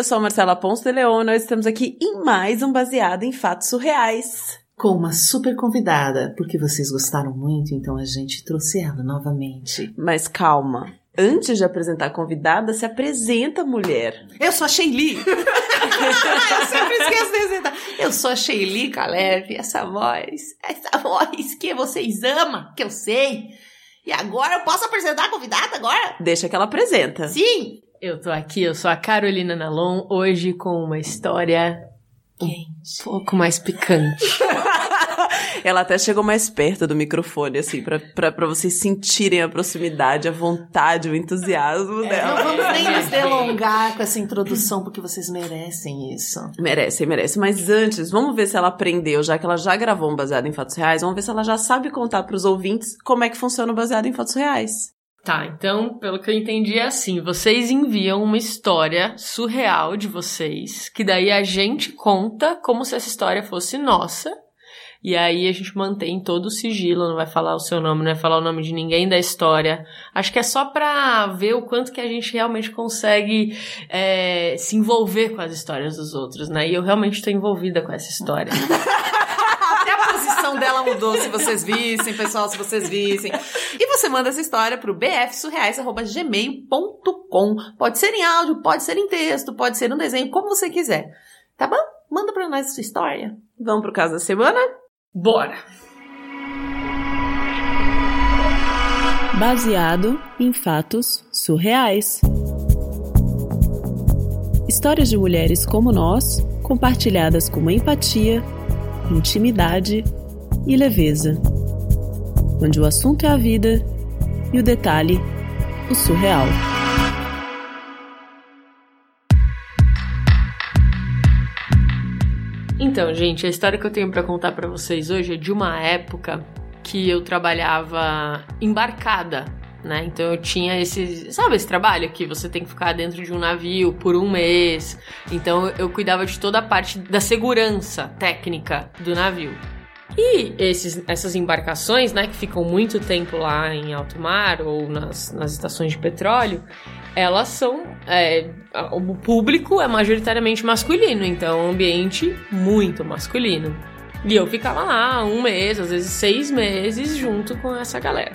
eu sou a Marcela Ponce de Leon, nós estamos aqui em mais um Baseado em Fatos Surreais. Com uma super convidada, porque vocês gostaram muito, então a gente trouxe ela novamente. Mas calma, antes de apresentar a convidada, se apresenta, mulher. Eu sou a Sheili. eu sempre esqueço de apresentar. Eu sou a Sheili Caleb, essa voz, essa voz que vocês amam, que eu sei. E agora eu posso apresentar a convidada agora? Deixa que ela apresenta. Sim. Eu tô aqui, eu sou a Carolina Nalon, hoje com uma história Quente. um pouco mais picante. Ela até chegou mais perto do microfone, assim, pra, pra, pra vocês sentirem a proximidade, a vontade, o entusiasmo Não dela. vamos nem nos delongar com essa introdução, porque vocês merecem isso. Merece, merece. Mas antes, vamos ver se ela aprendeu, já que ela já gravou um baseado em fatos reais, vamos ver se ela já sabe contar pros ouvintes como é que funciona o baseado em fatos reais. Tá, então, pelo que eu entendi é assim, vocês enviam uma história surreal de vocês, que daí a gente conta como se essa história fosse nossa, e aí a gente mantém todo o sigilo, não vai falar o seu nome, não vai falar o nome de ninguém da história. Acho que é só pra ver o quanto que a gente realmente consegue é, se envolver com as histórias dos outros, né? E eu realmente tô envolvida com essa história. Posição dela mudou, se vocês vissem, pessoal, se vocês vissem. E você manda essa história pro bfsurreais.gmail.com. Pode ser em áudio, pode ser em texto, pode ser um desenho, como você quiser. Tá bom? Manda pra nós sua história. Vamos pro caso da semana? Bora! Baseado em fatos surreais. Histórias de mulheres como nós, compartilhadas com empatia, intimidade e leveza. Onde o assunto é a vida e o detalhe, o surreal. Então, gente, a história que eu tenho pra contar pra vocês hoje é de uma época que eu trabalhava embarcada, né? Então eu tinha esse, sabe esse trabalho que você tem que ficar dentro de um navio por um mês. Então eu cuidava de toda a parte da segurança técnica do navio. E esses, essas embarcações, né, que ficam muito tempo lá em alto mar ou nas, nas estações de petróleo, elas são. é, o público é majoritariamente masculino, então é um ambiente muito masculino. E eu ficava lá um mês, às vezes seis meses, junto com essa galera.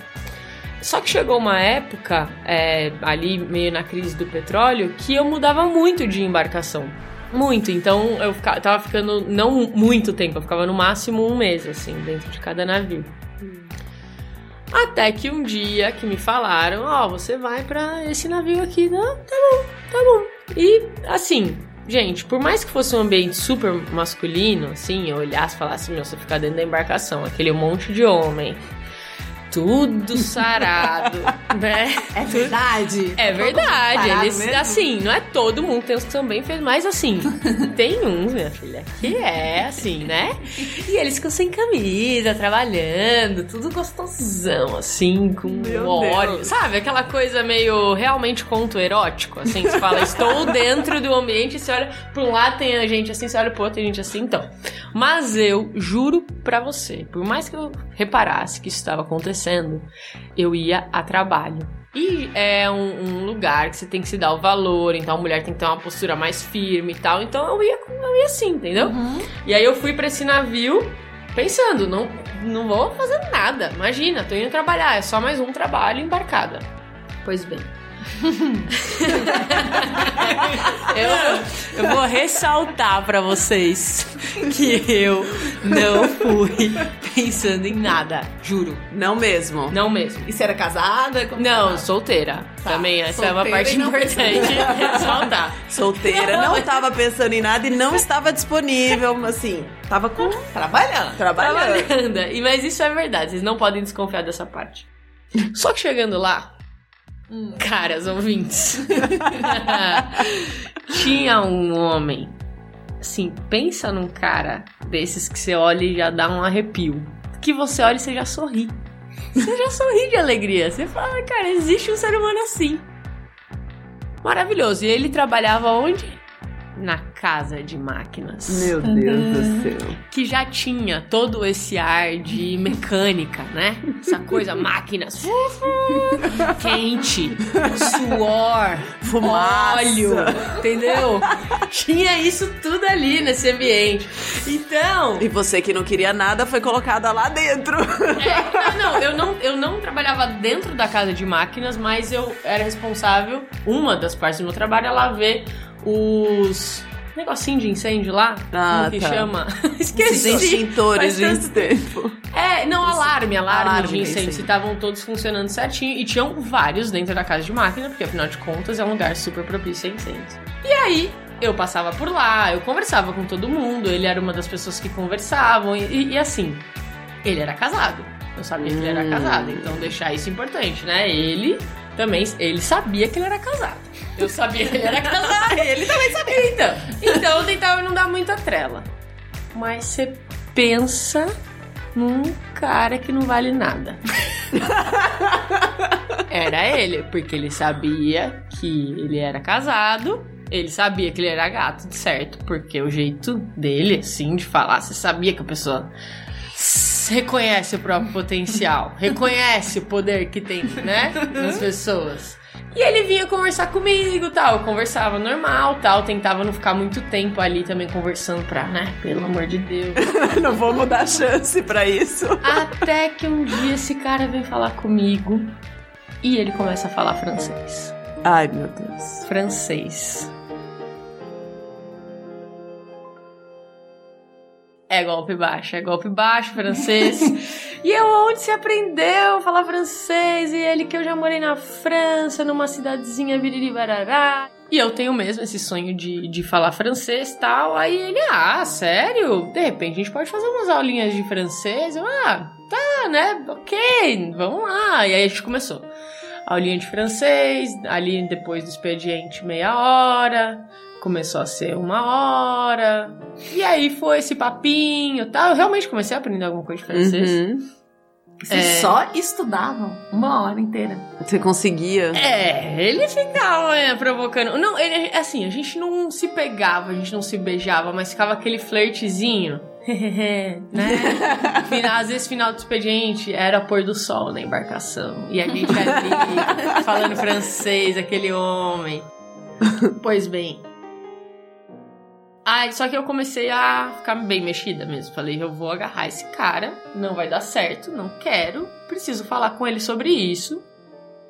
Só que chegou uma época, é, ali meio na crise do petróleo, que eu mudava muito de embarcação. Muito, então eu fica- tava ficando não muito tempo, eu ficava no máximo um mês, assim, dentro de cada navio. Até que um dia que me falaram, ó, você vai pra esse navio aqui, né? Tá bom, tá bom. E assim, gente, por mais que fosse um ambiente super masculino, assim, eu olhasse e falasse, meu, você ficar dentro da embarcação, aquele monte de homem, tudo sarado, né? É verdade? É verdade, eles, mesmo? assim, não é todo mundo, tem uns que são bem feios, mas assim, tem uns, minha filha, que é assim, né? E eles ficam sem camisa, trabalhando, tudo gostosão, assim, com Meu óleo, Deus. sabe? Aquela coisa meio realmente conto erótico, assim, você fala, estou dentro do ambiente, você olha pra um lado tem a gente assim, você olha pro outro tem gente assim, então. Mas eu juro pra você, por mais que eu reparasse que isso estava acontecendo, eu ia a trabalho. E é um, um lugar que você tem que se dar o valor, então a mulher tem que ter uma postura mais firme e tal. Então eu ia, eu ia assim, entendeu? E aí eu fui pra esse navio pensando, não, não vou fazer nada. Imagina, tô indo trabalhar, é só mais um trabalho embarcada. Pois bem. Eu, eu vou ressaltar pra vocês que eu não fui pensando em nada, juro. Não mesmo. Não mesmo. E você era casada? Como Não, que solteira. Tá, Também essa é uma solteira parte importante ressaltar. Solteira, não tava pensando em nada e não estava disponível, assim, tava com... Trabalhando. trabalhando. Trabalhando. E, mas isso é verdade, vocês não podem desconfiar dessa parte. Só que chegando lá, caras ouvintes, tinha um homem. Assim, pensa num cara desses que você olha e já dá um arrepio. Que você olha e você já sorri. Você já sorri de alegria. Você fala, cara, existe um ser humano assim. Maravilhoso. E ele trabalhava onde? Na casa de máquinas. Meu Deus do céu. Que já tinha todo esse ar de mecânica, né? Essa coisa, máquinas. Quente, suor, Fumaça. óleo, entendeu? Tinha isso tudo ali nesse ambiente. Então, E você que não queria nada foi colocada lá dentro. É, não, não, eu não, eu não trabalhava dentro da casa de máquinas, mas eu era responsável, uma das partes do meu trabalho é lá ver os negocinho de incêndio lá, Ah, como que tá. chama? Esqueci. extintores Faz de tanto- tempo. É, não, alarme, alarme, Alarme de incêndio, se estavam todos funcionando certinho, e tinham vários dentro da casa de máquina, porque afinal de contas é um lugar super propício a incêndios. E aí, eu passava por lá, eu conversava com todo mundo, ele era uma das pessoas que conversavam, e, e assim, ele era casado. Eu sabia que ele era Hum. casado, então deixar isso importante, né? Ele também, ele sabia que ele era casado. Eu sabia que ele era casado. ele também sabia. Então, então eu tentava não dar muita trela. Mas você pensa num cara que não vale nada. Era ele, porque ele sabia que ele era casado. Ele sabia que ele era gato, certo? Porque o jeito dele, assim, de falar, você sabia que a pessoa reconhece o próprio potencial, reconhece o poder que tem, né, nas pessoas. E ele vinha conversar comigo, tal, eu conversava normal, tal, tentava não ficar muito tempo ali também conversando pra, né, pelo amor de Deus. não vou dar chance pra isso. Até que um dia esse cara vem falar comigo e ele começa a falar francês. Ai, meu Deus. Francês. É golpe baixo, é golpe baixo, francês. e eu, onde você aprendeu a falar francês? E ele que eu já morei na França, numa cidadezinha biriribarará. E eu tenho mesmo esse sonho de, de falar francês e tal. Aí ele, ah, sério? De repente a gente pode fazer umas aulinhas de francês? Eu, ah, tá, né? Ok, vamos lá. E aí a gente começou. Aulinha de francês, ali depois do expediente meia hora, começou a ser uma hora. E aí foi esse papinho e tal. Eu realmente comecei a aprender alguma coisa de francês. Uhum. Vocês É. só estudavam uma hora inteira. Você conseguia? É, ele ficava né, provocando. Não, ele, assim, a gente não se pegava, a gente não se beijava, mas ficava aquele flirtzinho. né? Final- às vezes, final do expediente era pôr do sol na embarcação. E a gente ali falando francês, aquele homem. Pois bem. Aí, só que eu comecei a ficar bem mexida mesmo. Falei, eu vou agarrar esse cara, não vai dar certo, não quero, preciso falar com ele sobre isso.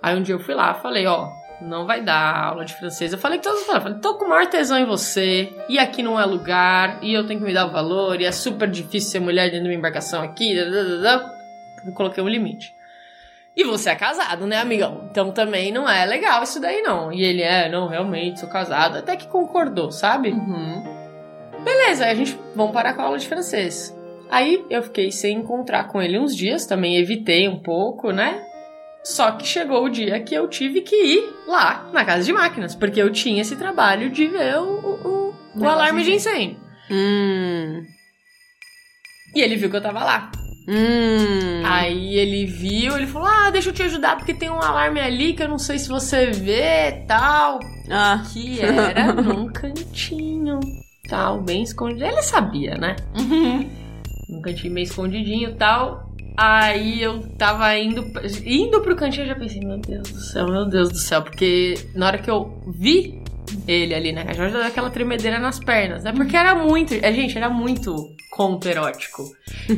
Aí um dia eu fui lá, falei, ó, não vai dar aula de francês. Eu falei que todos falaram, falei, tô com o maior tesão em você, e aqui não é lugar, e eu tenho que me dar o valor, e é super difícil ser mulher dentro de uma embarcação aqui. Eu coloquei um limite. E você é casado, né, amigão? Então também não é legal isso daí, não. E ele é, não, realmente, sou casado. Até que concordou, sabe? Uhum. Beleza, aí a gente vamos parar com a aula de francês. Aí eu fiquei sem encontrar com ele uns dias, também evitei um pouco, né? Só que chegou o dia que eu tive que ir lá na casa de máquinas, porque eu tinha esse trabalho de ver o, o, o- o alarme de de incêndio. Hum. E ele viu que eu tava lá. Hum. Aí ele viu, ele falou: Ah, deixa eu te ajudar, porque tem um alarme ali que eu não sei se você vê tal. Ah. Que era num cantinho, tal, bem escondido. Ele sabia, né? Num cantinho meio escondidinho e tal. Aí eu tava indo, indo pro cantinho, eu já pensei, meu Deus do céu, meu Deus do céu. Porque na hora que eu vi ele ali na caixa, já deu aquela tremedeira nas pernas, né? Porque era muito, é, gente, era muito conto erótico.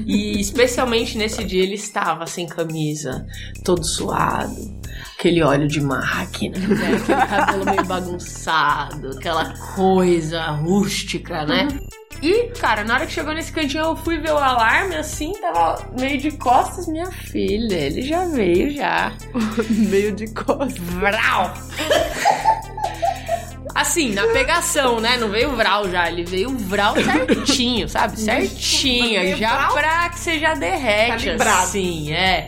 E especialmente nesse dia ele estava sem camisa, todo suado, aquele óleo de máquina, né? aquele cabelo meio bagunçado, aquela coisa rústica, né? E, cara, na hora que chegou nesse cantinho, eu fui ver o alarme assim, tava meio de costas, minha filha. Ele já veio já. Meio de costas. Vral! Assim, na pegação, né? Não veio vral já, ele veio vral certinho, sabe? Certinho, já pra que você já derrete, calibrado. assim, é.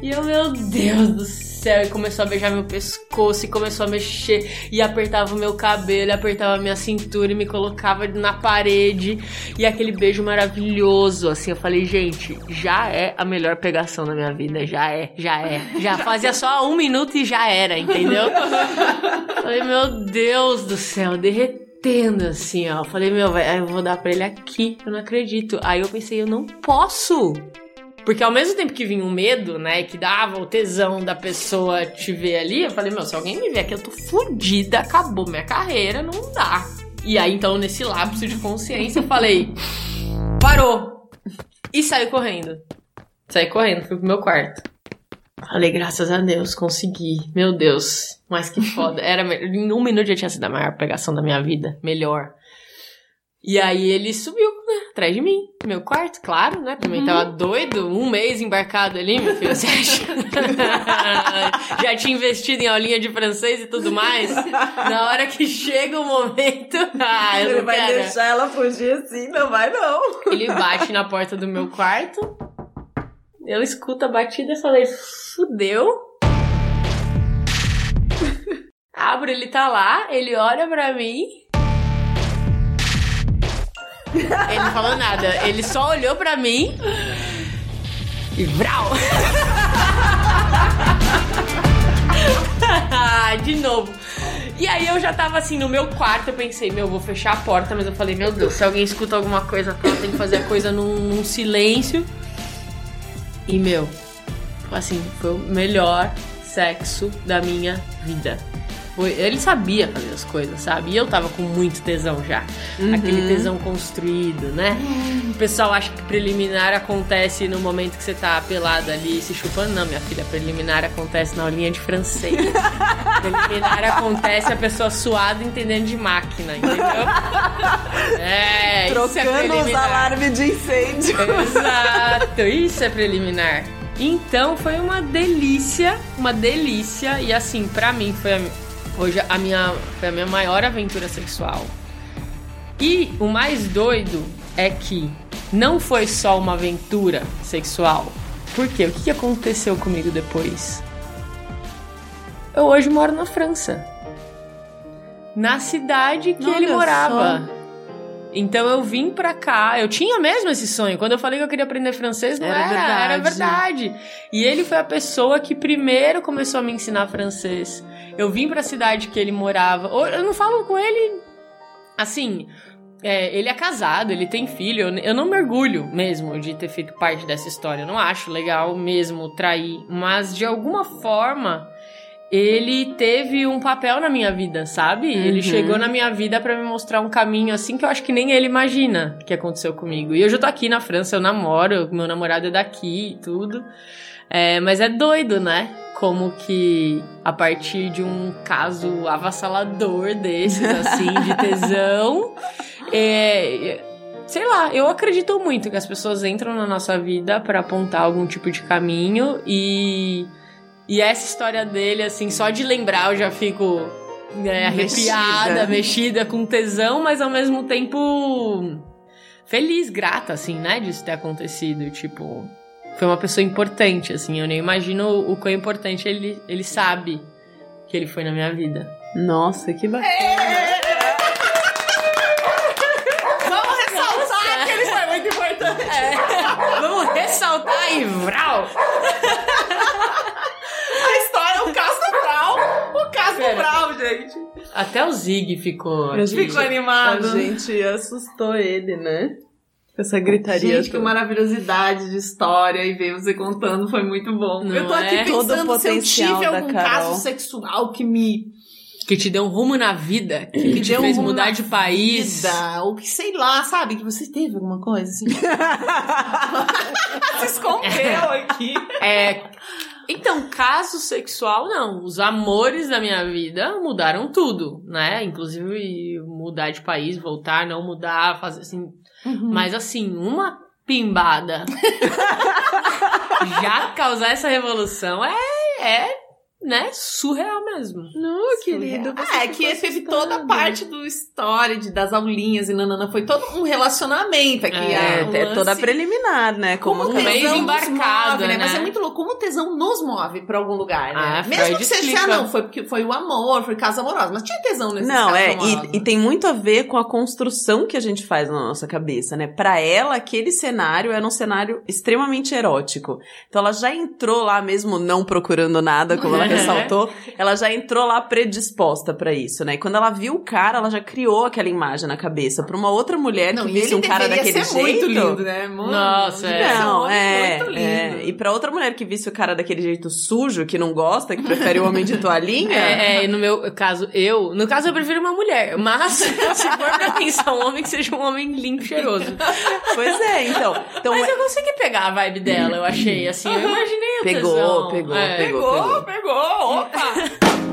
E eu, meu Deus do céu, e começou a beijar meu pescoço, e começou a mexer, e apertava o meu cabelo, e apertava a minha cintura, e me colocava na parede, e aquele beijo maravilhoso, assim, eu falei, gente, já é a melhor pegação da minha vida, já é, já é. Já fazia só um minuto e já era, entendeu? Falei, meu Deus do céu, derreteu derretendo, assim, ó. Eu falei, meu, vai, eu vou dar pra ele aqui, eu não acredito. Aí eu pensei, eu não posso. Porque ao mesmo tempo que vinha um medo, né, que dava o tesão da pessoa te ver ali, eu falei, meu, se alguém me ver aqui, eu tô fodida, acabou minha carreira, não dá. E aí, então, nesse lapso de consciência, eu falei, parou. E saí correndo. Saí correndo, fui pro meu quarto. Falei, graças a Deus, consegui. Meu Deus, mas que foda. Era, em um minuto já tinha sido a maior pegação da minha vida. Melhor. E aí ele subiu, atrás de mim. Meu quarto, claro, né? Também tava doido, um mês embarcado ali, meu filho. Você acha? Já tinha investido em aulinha de francês e tudo mais. Na hora que chega o momento. Ah, eu Ele não vai quero. deixar ela fugir assim? Não vai, não. Ele bate na porta do meu quarto. Eu escuto a batida e falei, fudeu. Abro, ele tá lá, ele olha pra mim. Ele não falou nada, ele só olhou pra mim e vrau! De novo. E aí eu já tava assim no meu quarto, eu pensei, meu, vou fechar a porta, mas eu falei, meu Deus, se alguém escuta alguma coisa, eu tenho que fazer a coisa num, num silêncio. E meu, assim, foi o melhor sexo da minha vida. Foi, ele sabia fazer as coisas, sabe? E eu tava com muito tesão já. Aquele tesão construído, né? O pessoal acha que preliminar acontece no momento que você tá pelada ali se chupando. Não, minha filha, preliminar acontece na aulinha de francês. preliminar acontece a pessoa suada entendendo de máquina, entendeu? É, isso é Trocando os preliminar. alarmes de incêndio. Exato, isso é preliminar. Então foi uma delícia, uma delícia e assim, pra mim foi a, hoje a minha foi a minha maior aventura sexual. E o mais doido é que não foi só uma aventura sexual. Por quê? O que aconteceu comigo depois? Eu hoje moro na França. Na cidade que ele morava. Então eu vim pra cá, eu tinha mesmo esse sonho. Quando eu falei que eu queria aprender francês, não Era era, era verdade. verdade. E ele foi a pessoa que primeiro começou a me ensinar francês. Eu vim pra cidade que ele morava. Eu não falo com ele assim. é, ele é casado, ele tem filho. Eu, eu não me orgulho mesmo de ter feito parte dessa história. Eu não acho legal mesmo trair. Mas de alguma forma ele teve um papel na minha vida, sabe? Ele Uhum. chegou na minha vida pra me mostrar um caminho assim que eu acho que nem ele imagina que aconteceu comigo. E hoje eu tô aqui na França, eu namoro, meu namorado é daqui e tudo. É, mas é doido, né? Como que a partir de um caso avassalador desses, assim, de tesão, é, sei lá, eu acredito muito que as pessoas entram na nossa vida pra apontar algum tipo de caminho e e essa história dele, assim, só de lembrar eu já fico né, arrepiada, Mexida. mexida, com tesão, mas ao mesmo tempo feliz, grata, assim, né, disso ter acontecido. Tipo, foi uma pessoa importante, assim, eu nem imagino o quão importante ele, ele sabe que ele foi na minha vida. Nossa, que bacana. Vamos ressaltar que ele foi muito importante. Vamos ressaltar e vral! A história, o caso do Brau. O caso do Pera. Brau, gente. Até o Zig ficou. Aqui. Ficou animado. A gente assustou ele, né? Essa gritaria. Gente, que maravilhosidade de história e ver você contando foi muito bom. Não eu tô aqui é? Todo o pensando se eu potencial tive algum caso sexual que me Que te deu um rumo na vida, que, que te deu um fez rumo mudar de país. vida, ou que sei lá, sabe? Que você teve alguma coisa assim. se escondeu aqui. É. Então, caso sexual, não. Os amores da minha vida mudaram tudo, né? Inclusive mudar de país, voltar, não mudar, fazer assim. Mas assim, uma pimbada já causar essa revolução é, é, né, surreal mesmo. Não, querido. você Ah, é que teve toda a parte do story, de, das aulinhas e nanana. Foi todo um relacionamento aqui. É, a- o É, toda preliminar, né? Como, Como Um tesão embarcado, move, né? Mas né? é muito louco. Como o tesão nos move pra algum lugar, né? Ah, Mesmo Freud que seja, explica. ah, não, foi porque foi o amor, foi caso amoroso. Mas tinha tesão nesse Não, é, e, e tem muito a ver com a construção que a gente faz na nossa cabeça, né? Pra ela, aquele cenário era um cenário extremamente erótico. Então ela já entrou lá mesmo não procurando nada, como ela. ressaltou, ela já entrou lá predisposta pra isso, né? E quando ela viu o cara, ela já criou aquela imagem na cabeça. Pra uma outra mulher Não, que visse um cara daquele ser jeito. muito lindo, né? Mano, Nossa, é. Não, é, muito lindo. é. E pra outra mulher que visse o cara daquele jeito sujo, que não gosta, que prefere o homem de toalhinha. É, é, e no meu caso, eu. No caso, eu prefiro uma mulher. Mas, se for pra pensar um homem, que seja um homem limpo e cheiroso. Pois é, então. então Mas eu consegui pegar a vibe dela, eu achei, assim. Eu imaginei a Pegou, tesão. pegou, É. pegou. Pegou, pegou, 哦。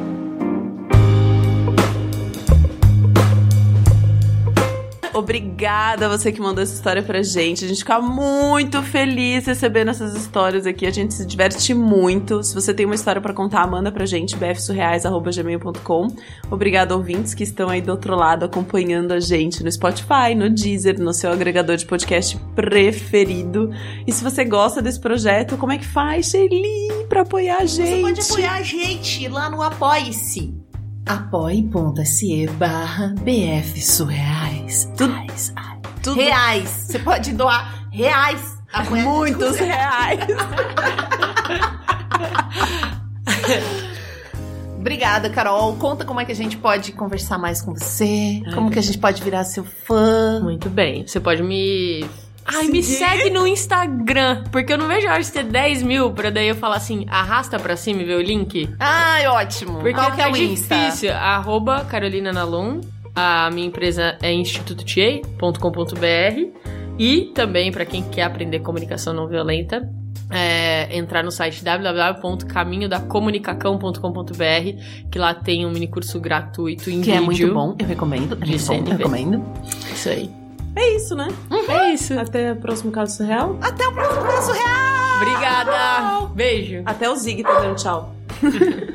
Obrigada a você que mandou essa história pra gente. A gente fica muito feliz recebendo essas histórias aqui. A gente se diverte muito. Se você tem uma história pra contar, manda pra gente, bfsurreais.gmail.com. Obrigada, ouvintes que estão aí do outro lado acompanhando a gente no Spotify, no Deezer, no seu agregador de podcast preferido. E se você gosta desse projeto, como é que faz, Shelly, pra apoiar a gente? Você pode apoiar a gente lá no Apoie-se. apoie.se barra BF Surreais. Reais. Tudo Reais. Você pode doar reais. Muitos reais. Obrigada, Carol. Conta como é que a gente pode conversar mais com você. Como que a gente pode virar seu fã. Muito bem. Você pode me. Ai, me segue no Instagram. Porque eu não vejo a hora de ter 10 mil pra daí eu falar assim, arrasta pra cima e ver o link. Ai, ótimo. Porque Qual que é o é Insta? difícil. Arroba Carolina Nalon. A minha empresa é institutoTA.com.br. E também, pra quem quer aprender comunicação não violenta, é, entrar no site www.caminhodacomunicacão.com.br que lá tem um mini curso gratuito em Que é vídeo. muito bom. Eu recomendo. É bom, CNV. eu recomendo. Isso aí. É isso, né? É isso. Até o próximo caso surreal. Até o próximo caso real. Obrigada. Beijo. Até o Zig tá dando tchau.